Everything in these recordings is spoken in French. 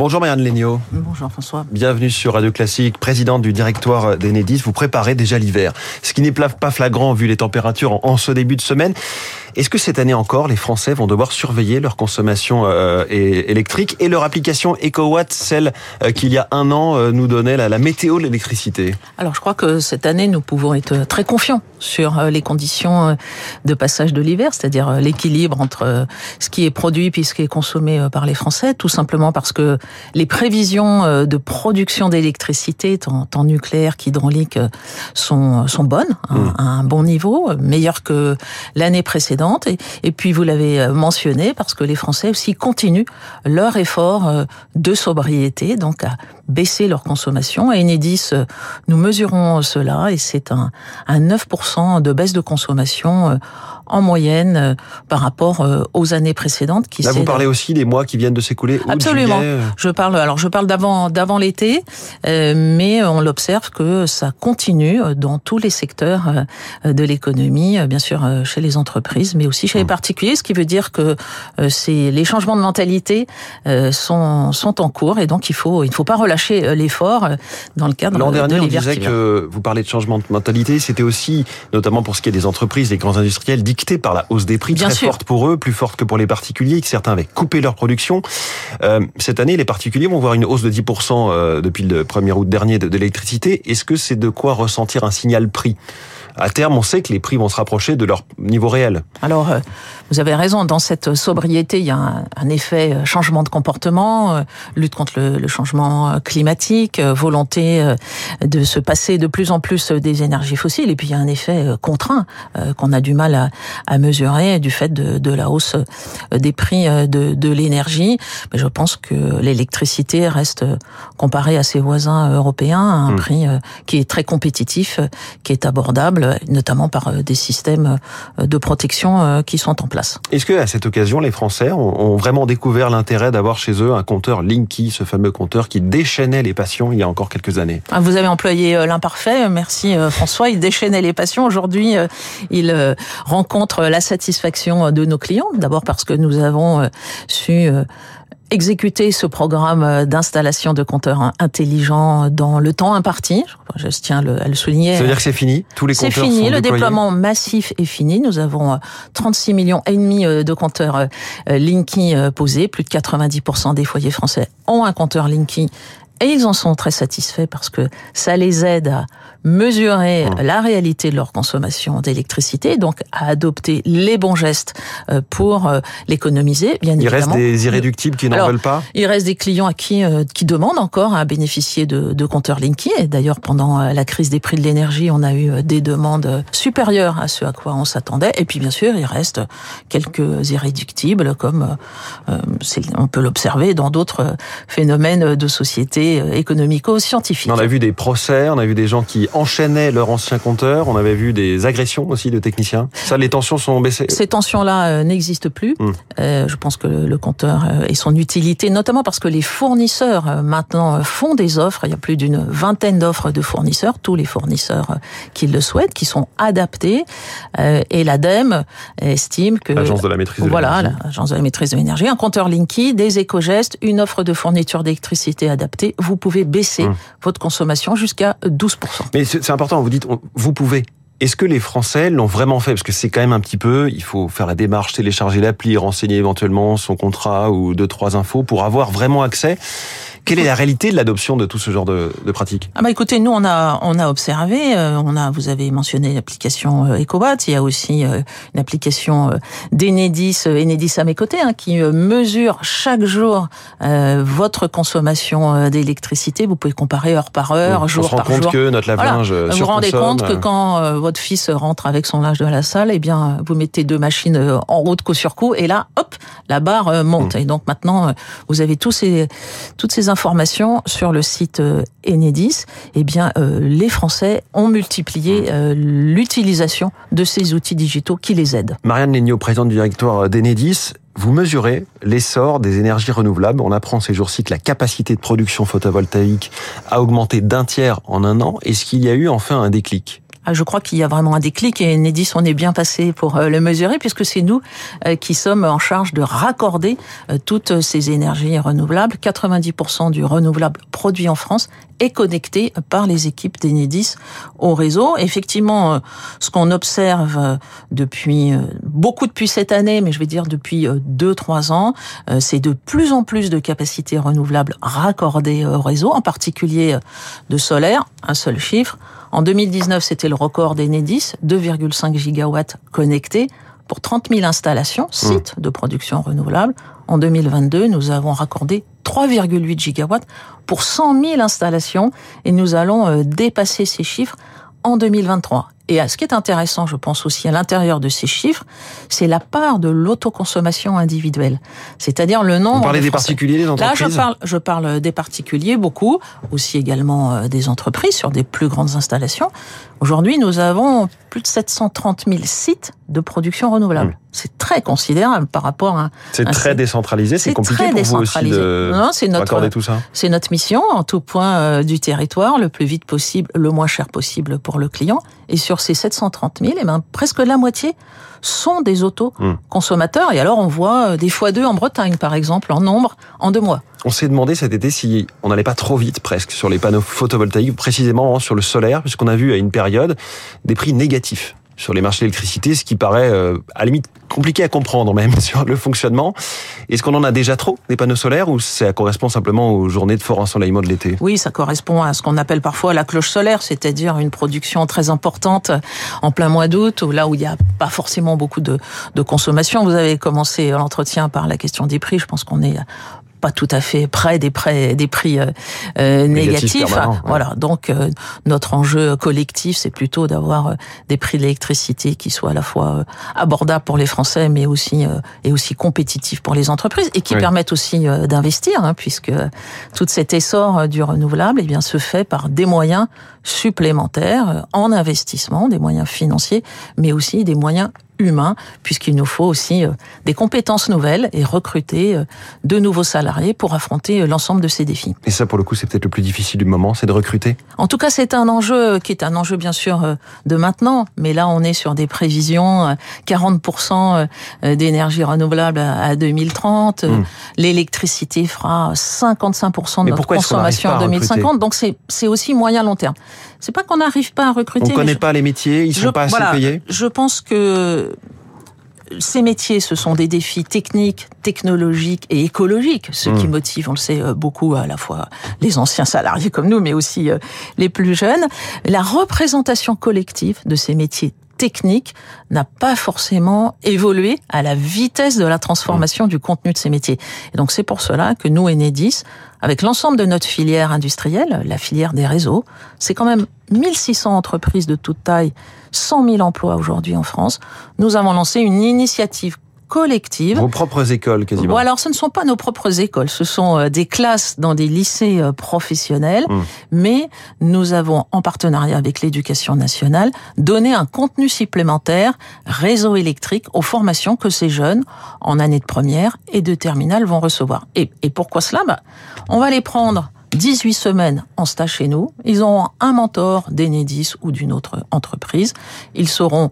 Bonjour Marianne Legnaud. Bonjour François. Bienvenue sur Radio Classique, présidente du directoire d'Enedis. Vous préparez déjà l'hiver, ce qui n'est pas flagrant vu les températures en ce début de semaine. Est-ce que cette année encore, les Français vont devoir surveiller leur consommation euh, électrique et leur application EcoWatt, celle euh, qu'il y a un an euh, nous donnait la, la météo de l'électricité? Alors je crois que cette année, nous pouvons être très confiants sur les conditions de passage de l'hiver, c'est-à-dire l'équilibre entre ce qui est produit puis ce qui est consommé par les Français, tout simplement parce que les prévisions de production d'électricité, tant, tant, nucléaire qu'hydraulique, sont, sont bonnes, mmh. à un bon niveau, meilleures que l'année précédente et, puis vous l'avez euh, mentionné parce que les Français aussi continuent leur effort euh, de sobriété, donc à baisser leur consommation. À Enedis, euh, nous mesurons cela et c'est un, un 9% de baisse de consommation en moyenne par rapport aux années précédentes. Qui Là, vous parlez aussi des mois qui viennent de s'écouler. Absolument. Je parle alors je parle d'avant d'avant l'été, mais on l'observe que ça continue dans tous les secteurs de l'économie, bien sûr chez les entreprises mais aussi chez les mmh. particuliers, ce qui veut dire que euh, c'est les changements de mentalité euh, sont sont en cours et donc il faut il ne faut pas relâcher euh, l'effort dans le cadre L'an dernier, on disait que vous parlez de changement de mentalité, c'était aussi notamment pour ce qui est des entreprises, des grands industriels, dicté par la hausse des prix Bien très forte pour eux, plus forte que pour les particuliers, que certains avaient coupé leur production. cette année, les particuliers vont voir une hausse de 10% depuis le 1er août dernier de l'électricité. Est-ce que c'est de quoi ressentir un signal prix? À terme, on sait que les prix vont se rapprocher de leur niveau réel. Alors, euh, vous avez raison, dans cette sobriété, il y a un, effet euh, changement de comportement, euh, lutte contre le, changement climatique, volonté de se passer de plus en plus des énergies fossiles, et puis il y a un effet contraint qu'on a du mal à, mesurer du fait de, la hausse des prix de, de l'énergie. Mais je pense que l'électricité reste, comparée à ses voisins européens, à un hmm. prix qui est très compétitif, qui est abordable notamment par euh, des systèmes euh, de protection euh, qui sont en place. Est-ce que à cette occasion, les Français ont vraiment découvert l'intérêt d'avoir chez eux un compteur Linky, ce fameux compteur qui déchaînait les passions il y a encore quelques années? Ah, Vous avez employé l'imparfait, merci François. Il déchaînait les passions. Aujourd'hui, il rencontre la satisfaction de nos clients. D'abord parce que nous avons su exécuter ce programme d'installation de compteurs intelligents dans le temps imparti. Je tiens à le souligner. Ça veut dire que c'est fini Tous les compteurs C'est fini, le déploiement massif est fini. Nous avons 36 euh, millions et demi euh, de compteurs euh, Linky posés. Plus de 90% des foyers français ont un compteur Linky et ils en sont très satisfaits parce que ça les aide à mesurer mmh. la réalité de leur consommation d'électricité, donc à adopter les bons gestes euh, pour euh, l'économiser, bien il évidemment. Il reste des irréductibles qui n'en veulent pas Il reste des clients à qui, euh, qui demandent encore à bénéficier de, de compteurs Linky. Et d'ailleurs, pendant la crise des prix de l'énergie, on a eu des demandes supérieures à ce à quoi on s'attendait. Et puis, bien sûr, il reste quelques irréductibles, comme on peut l'observer dans d'autres phénomènes de société euh, économico-scientifique. On a vu des procès, on a vu des gens qui enchaînaient leur ancien compteur, on avait vu des agressions aussi de techniciens. Ça, les tensions sont baissées Ces tensions-là euh, n'existent plus. Hmm. Euh, je pense que le compteur et son utilité, notamment parce que les fournisseurs maintenant font des offres, il y a plus d'une vingtaine d'offres de fournisseurs, tous les fournisseurs qui le souhaitent, qui sont adaptés, et l'ADEME estime que... L'agence de la maîtrise de Voilà, l'agence de la maîtrise de l'énergie, un compteur Linky, des éco-gestes, une offre de fourniture d'électricité adaptée, vous pouvez baisser hum. votre consommation jusqu'à 12%. Mais c'est important, vous dites, vous pouvez. Est-ce que les Français l'ont vraiment fait? Parce que c'est quand même un petit peu, il faut faire la démarche, télécharger l'appli, renseigner éventuellement son contrat ou deux, trois infos pour avoir vraiment accès. Quelle est la réalité de l'adoption de tout ce genre de, de pratiques Ah bah écoutez, nous on a on a observé, euh, on a vous avez mentionné l'application euh, EcoBot, il y a aussi euh, une application d'Enedis, Enedis à mes côtés, hein, qui mesure chaque jour votre consommation d'électricité. Vous pouvez comparer heure par heure, jour par jour. On se rend compte que notre lave-linge Vous vous rendez compte que quand votre fils rentre avec son linge de la salle, eh bien vous mettez deux machines en route coup sur coup, et là, hop, la barre monte. Mmh. Et donc maintenant, vous avez tous ces toutes ces informations sur le site euh, Enedis, eh bien, euh, les Français ont multiplié euh, l'utilisation de ces outils digitaux qui les aident. Marianne Legnaud, présidente du directoire d'Enedis, vous mesurez l'essor des énergies renouvelables. On apprend ces jours-ci que la capacité de production photovoltaïque a augmenté d'un tiers en un an. Est-ce qu'il y a eu enfin un déclic? Je crois qu'il y a vraiment un déclic et Enedis, on est bien passé pour euh, le mesurer puisque c'est nous euh, qui sommes en charge de raccorder euh, toutes ces énergies renouvelables. 90% du renouvelable produit en France est connecté par les équipes d'Enedis au réseau. Effectivement, ce qu'on observe depuis beaucoup depuis cette année, mais je vais dire depuis deux trois ans, c'est de plus en plus de capacités renouvelables raccordées au réseau, en particulier de solaire. Un seul chiffre en 2019, c'était le record d'Enedis, 2,5 gigawatts connectés pour 30 000 installations, mmh. sites de production renouvelable. En 2022, nous avons raccordé 3,8 gigawatts pour 100 000 installations et nous allons euh, dépasser ces chiffres en 2023. Et ce qui est intéressant, je pense aussi à l'intérieur de ces chiffres, c'est la part de l'autoconsommation individuelle. C'est-à-dire le nombre. Vous parlez des particuliers, des entreprises Là, je parle, je parle des particuliers beaucoup, aussi également euh, des entreprises sur des plus grandes installations. Aujourd'hui, nous avons plus de 730 000 sites de production renouvelable. Mmh. C'est très considérable par rapport à. C'est très décentralisé, c'est compliqué pour vous aussi de non, notre, tout ça. C'est notre mission en tout point euh, du territoire, le plus vite possible, le moins cher possible pour le client. Et sur ces 730 000, eh ben, presque la moitié sont des auto-consommateurs. Et alors, on voit euh, des fois deux en Bretagne, par exemple, en nombre, en deux mois. On s'est demandé cet été si on n'allait pas trop vite presque sur les panneaux photovoltaïques, précisément sur le solaire, puisqu'on a vu à une période des prix négatifs sur les marchés d'électricité, ce qui paraît euh, à la limite compliqué à comprendre même sur le fonctionnement. Est-ce qu'on en a déjà trop des panneaux solaires ou ça correspond simplement aux journées de fort ensoleillement de l'été? Oui, ça correspond à ce qu'on appelle parfois la cloche solaire, c'est-à-dire une production très importante en plein mois d'août, là où il n'y a pas forcément beaucoup de, de consommation. Vous avez commencé l'entretien par la question des prix. Je pense qu'on est pas tout à fait près des, prêts, des prix euh, euh négatifs. Voilà, donc euh, notre enjeu collectif, c'est plutôt d'avoir des prix de l'électricité qui soient à la fois abordables pour les Français, mais aussi et aussi compétitifs pour les entreprises et qui permettent aussi d'investir, hein, puisque tout cet essor du renouvelable, eh bien, se fait par des moyens supplémentaires en investissement, des moyens financiers, mais aussi des moyens humain, puisqu'il nous faut aussi euh, des compétences nouvelles et recruter euh, de nouveaux salariés pour affronter euh, l'ensemble de ces défis. Et ça, pour le coup, c'est peut-être le plus difficile du moment, c'est de recruter? En tout cas, c'est un enjeu qui est un enjeu, bien sûr, de maintenant, mais là, on est sur des prévisions, 40% d'énergie renouvelable à 2030, hmm. l'électricité fera 55% de notre consommation en 2050, donc c'est aussi moyen-long terme. C'est pas qu'on n'arrive pas à recruter. On connaît pas les métiers, ils sont pas assez payés? Je pense que ces métiers, ce sont des défis techniques, technologiques et écologiques, ce qui mmh. motive, on le sait, euh, beaucoup à la fois les anciens salariés comme nous, mais aussi euh, les plus jeunes. La représentation collective de ces métiers techniques n'a pas forcément évolué à la vitesse de la transformation mmh. du contenu de ces métiers. Et donc c'est pour cela que nous, Enedis, avec l'ensemble de notre filière industrielle, la filière des réseaux, c'est quand même 1600 entreprises de toute taille, 100 000 emplois aujourd'hui en France. Nous avons lancé une initiative collective. Vos propres écoles, quasiment. Bon, alors, ce ne sont pas nos propres écoles, ce sont euh, des classes dans des lycées euh, professionnels, hmm. mais nous avons, en partenariat avec l'éducation nationale, donné un contenu supplémentaire, réseau électrique, aux formations que ces jeunes, en année de première et de terminale, vont recevoir. Et, et pourquoi cela? Bah, On va les prendre 18 semaines en stage chez nous. Ils ont un mentor d'Enedis ou d'une autre entreprise. Ils seront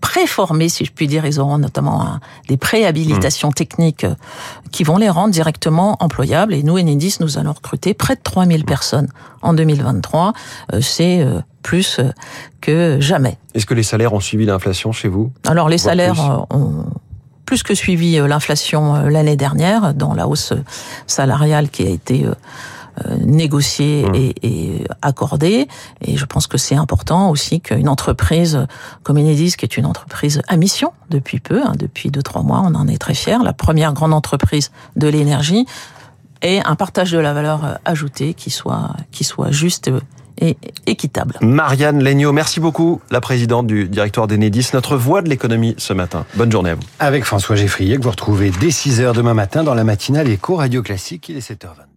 préformés, si je puis dire. Ils auront notamment des préhabilitations mmh. techniques euh, qui vont les rendre directement employables. Et nous, Enedis, nous allons recruter près de 3000 personnes en 2023. Euh, c'est euh, plus que jamais. Est-ce que les salaires ont suivi l'inflation chez vous? Alors les salaires ont plus que suivi l'inflation l'année dernière dans la hausse salariale qui a été euh, négocié mmh. et, et, accordé. Et je pense que c'est important aussi qu'une entreprise comme Enedis, qui est une entreprise à mission depuis peu, hein, depuis deux trois mois, on en est très fiers, la première grande entreprise de l'énergie, ait un partage de la valeur ajoutée qui soit qui soit juste et équitable. Marianne Legnaud, merci beaucoup, la présidente du directoire d'Enedis, notre voix de l'économie ce matin. Bonne journée à vous. Avec François Geffrier, que vous retrouvez dès 6h demain matin dans la matinale Éco Radio Classique, il est 7h20.